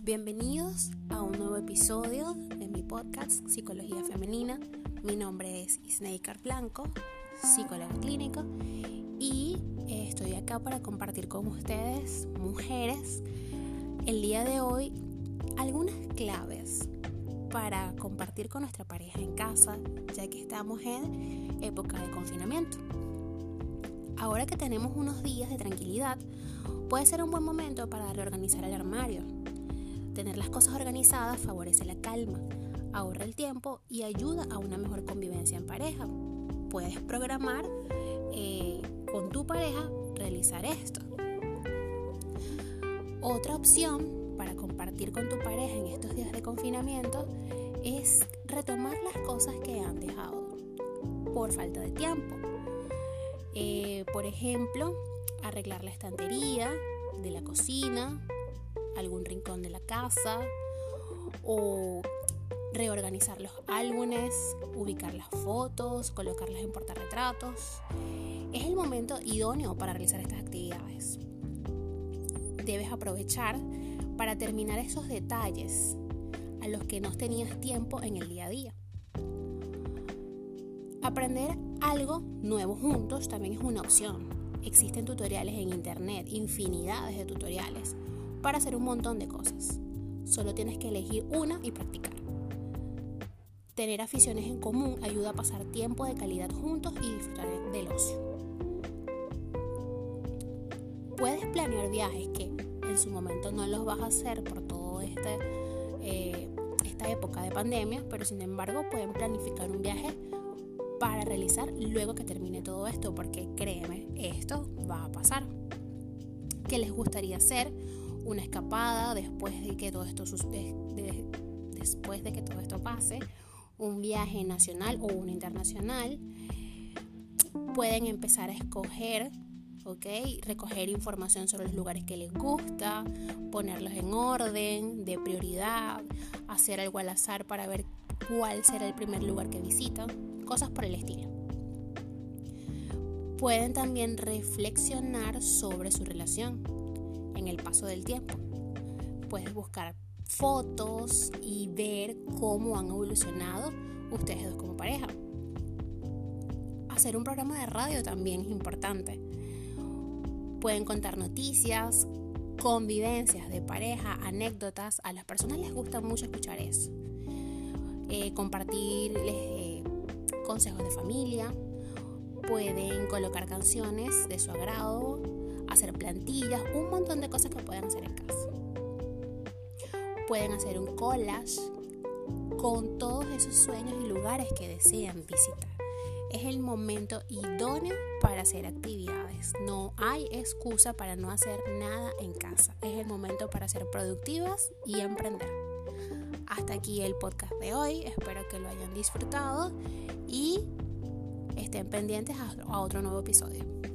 Bienvenidos a un nuevo episodio de mi podcast Psicología Femenina. Mi nombre es Isneikar Blanco, psicóloga clínica, y eh, estoy acá para compartir con ustedes, mujeres, el día de hoy algunas claves para compartir con nuestra pareja en casa, ya que estamos en época de confinamiento. Ahora que tenemos unos días de tranquilidad, puede ser un buen momento para reorganizar el armario. Tener las cosas organizadas favorece la calma, ahorra el tiempo y ayuda a una mejor convivencia en pareja. Puedes programar eh, con tu pareja realizar esto. Otra opción para compartir con tu pareja en estos días de confinamiento es retomar las cosas que han dejado por falta de tiempo. Eh, por ejemplo, arreglar la estantería de la cocina, algún rincón de la casa o reorganizar los álbumes, ubicar las fotos, colocarlas en portarretratos. Es el momento idóneo para realizar estas actividades. Debes aprovechar para terminar esos detalles a los que no tenías tiempo en el día a día. Aprender algo nuevo juntos también es una opción. Existen tutoriales en internet, infinidades de tutoriales, para hacer un montón de cosas. Solo tienes que elegir una y practicar. Tener aficiones en común ayuda a pasar tiempo de calidad juntos y disfrutar del ocio. Puedes planear viajes que en su momento no los vas a hacer por todo este, eh, esta época de pandemia, pero sin embargo pueden planificar un viaje para realizar luego que termine todo esto, porque créeme, esto va a pasar. ¿Qué les gustaría hacer? Una escapada después de que todo esto de, después de que todo esto pase, un viaje nacional o uno internacional. Pueden empezar a escoger ¿ok? Recoger información sobre los lugares que les gusta, ponerlos en orden, de prioridad, hacer algo al azar para ver cuál será el primer lugar que visitan cosas por el estilo. Pueden también reflexionar sobre su relación en el paso del tiempo. Puedes buscar fotos y ver cómo han evolucionado ustedes dos como pareja. Hacer un programa de radio también es importante. Pueden contar noticias, convivencias de pareja, anécdotas. A las personas les gusta mucho escuchar eso. Eh, compartirles eh, consejos de familia, pueden colocar canciones de su agrado, hacer plantillas, un montón de cosas que pueden hacer en casa. Pueden hacer un collage con todos esos sueños y lugares que desean visitar. Es el momento idóneo para hacer actividades. No hay excusa para no hacer nada en casa. Es el momento para ser productivas y emprender. Hasta aquí el podcast de hoy. Espero que lo hayan disfrutado y estén pendientes a otro nuevo episodio.